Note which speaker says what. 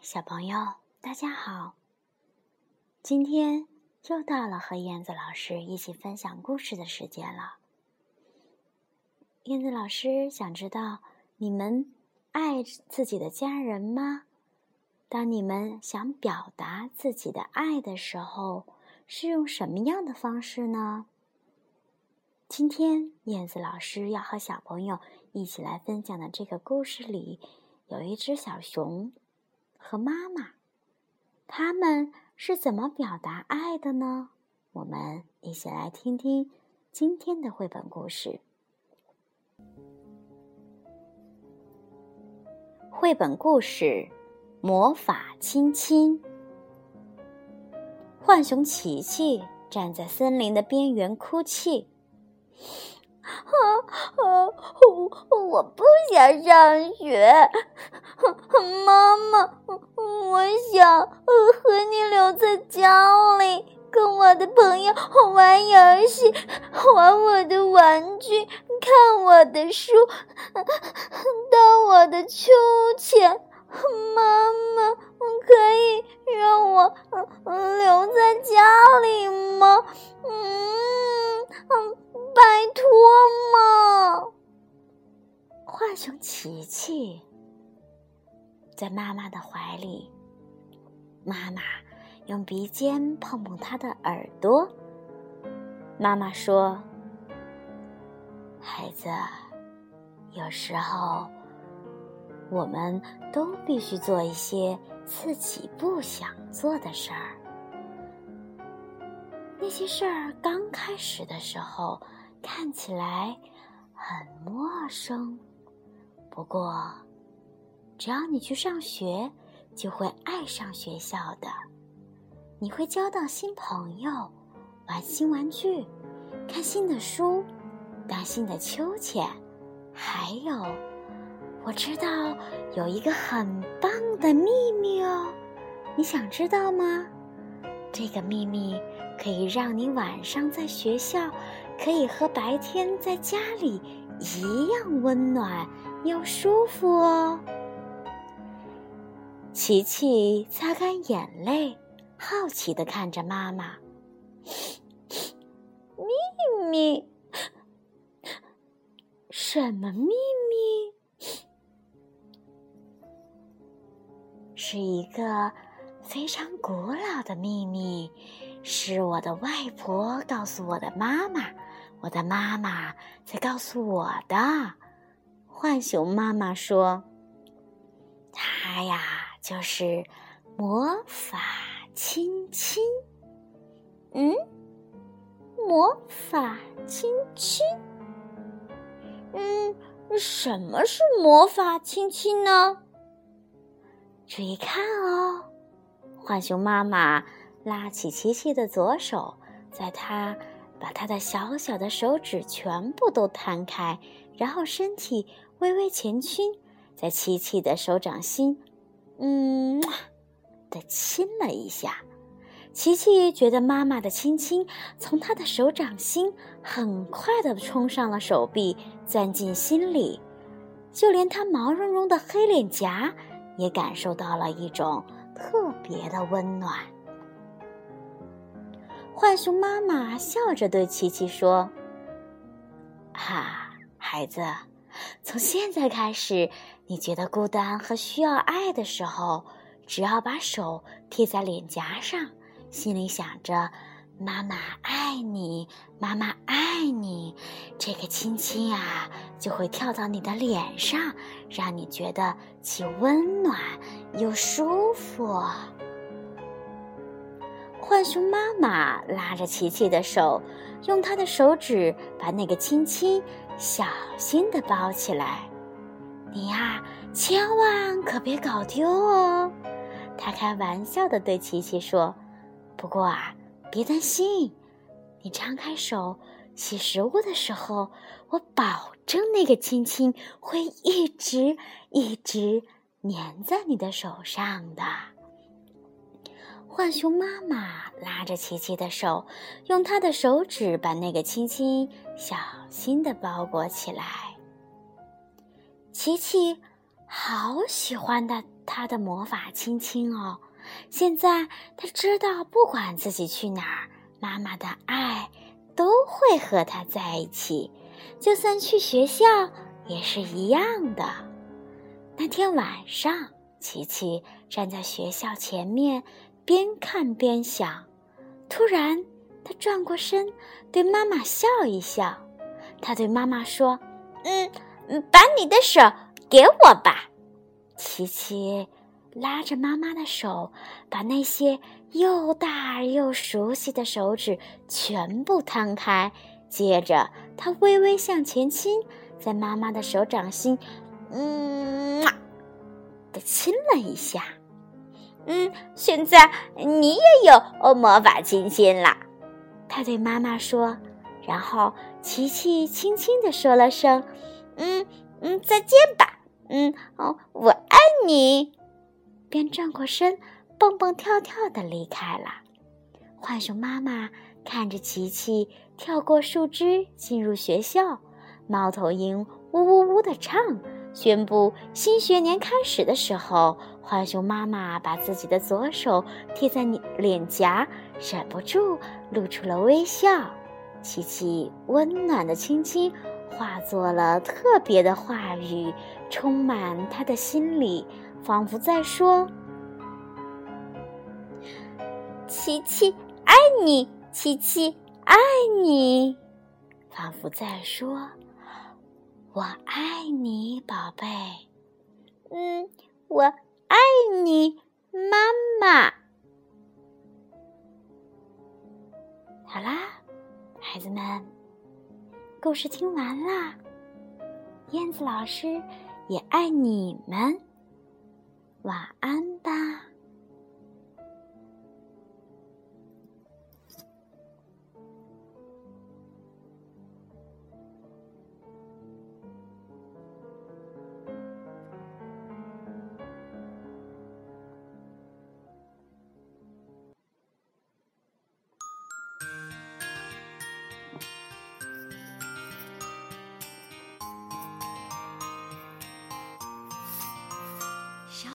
Speaker 1: 小朋友，大家好！今天又到了和燕子老师一起分享故事的时间了。燕子老师想知道，你们爱自己的家人吗？当你们想表达自己的爱的时候，是用什么样的方式呢？今天燕子老师要和小朋友一起来分享的这个故事里，有一只小熊。和妈妈，他们是怎么表达爱的呢？我们一起来听听今天的绘本故事。绘本故事《魔法亲亲》。浣熊琪琪站在森林的边缘哭泣。
Speaker 2: 啊啊！我我不想上学，妈妈，我想和你留在家里，跟我的朋友玩游戏，玩我的玩具，看我的书，荡我的秋千。妈妈，可以让我留在家里吗？嗯。拜托嘛！
Speaker 1: 浣熊琪琪在妈妈的怀里，妈妈用鼻尖碰碰他的耳朵。妈妈说：“孩子，有时候我们都必须做一些自己不想做的事儿。那些事儿刚开始的时候。”看起来很陌生，不过只要你去上学，就会爱上学校的。你会交到新朋友，玩新玩具，看新的书，荡新的秋千。还有，我知道有一个很棒的秘密哦，你想知道吗？这个秘密可以让你晚上在学校。可以和白天在家里一样温暖又舒服哦。琪琪擦干眼泪，好奇的看着妈妈。
Speaker 2: 秘密？
Speaker 1: 什么秘密？是一个非常古老的秘密，是我的外婆告诉我的妈妈。我的妈妈在告诉我的，浣熊妈妈说：“他呀，就是魔法亲亲。”
Speaker 2: 嗯，魔法亲亲。嗯，什么是魔法亲亲呢？
Speaker 1: 注意看哦，浣熊妈妈拉起琪琪的左手，在他。把他的小小的手指全部都摊开，然后身体微微前倾，在琪琪的手掌心，嗯，的亲了一下。琪琪觉得妈妈的亲亲从她的手掌心很快的冲上了手臂，钻进心里，就连她毛茸茸的黑脸颊也感受到了一种特别的温暖。浣熊妈妈笑着对琪琪说：“哈，孩子，从现在开始，你觉得孤单和需要爱的时候，只要把手贴在脸颊上，心里想着‘妈妈爱你，妈妈爱你’，这个亲亲啊，就会跳到你的脸上，让你觉得既温暖又舒服。”浣熊妈妈拉着琪琪的手，用她的手指把那个亲亲小心的包起来。你呀，千万可别搞丢哦！他开玩笑的对琪琪说。不过啊，别担心，你张开手洗食物的时候，我保证那个亲亲会一直一直粘在你的手上的。浣熊妈妈拉着琪琪的手，用她的手指把那个亲亲小心的包裹起来。琪琪好喜欢的他的魔法亲亲哦。现在他知道，不管自己去哪儿，妈妈的爱都会和他在一起，就算去学校也是一样的。那天晚上，琪琪站在学校前面，边看边想。突然，他转过身，对妈妈笑一笑。他对妈妈说：“
Speaker 2: 嗯，把你的手给我吧。”
Speaker 1: 琪琪。拉着妈妈的手，把那些又大又熟悉的手指全部摊开。接着，他微微向前倾，在妈妈的手掌心，嗯，的亲了一下。
Speaker 2: 嗯，现在你也有魔法亲亲了，
Speaker 1: 他对妈妈说。然后，琪琪轻轻地说了声：“
Speaker 2: 嗯嗯，再见吧。嗯哦，我爱你。”
Speaker 1: 便转过身，蹦蹦跳跳的离开了。浣熊妈妈看着琪琪跳过树枝进入学校，猫头鹰呜呜呜的唱，宣布新学年开始的时候，浣熊妈妈把自己的左手贴在你脸颊，忍不住露出了微笑。琪琪温暖的亲亲化作了特别的话语，充满他的心里。仿佛在说：“
Speaker 2: 琪琪爱你，琪琪爱你。”
Speaker 1: 仿佛在说：“我爱你，宝贝。”
Speaker 2: 嗯，我爱你，妈妈。
Speaker 1: 好啦，孩子们，故事听完啦。燕子老师也爱你们。晚安吧。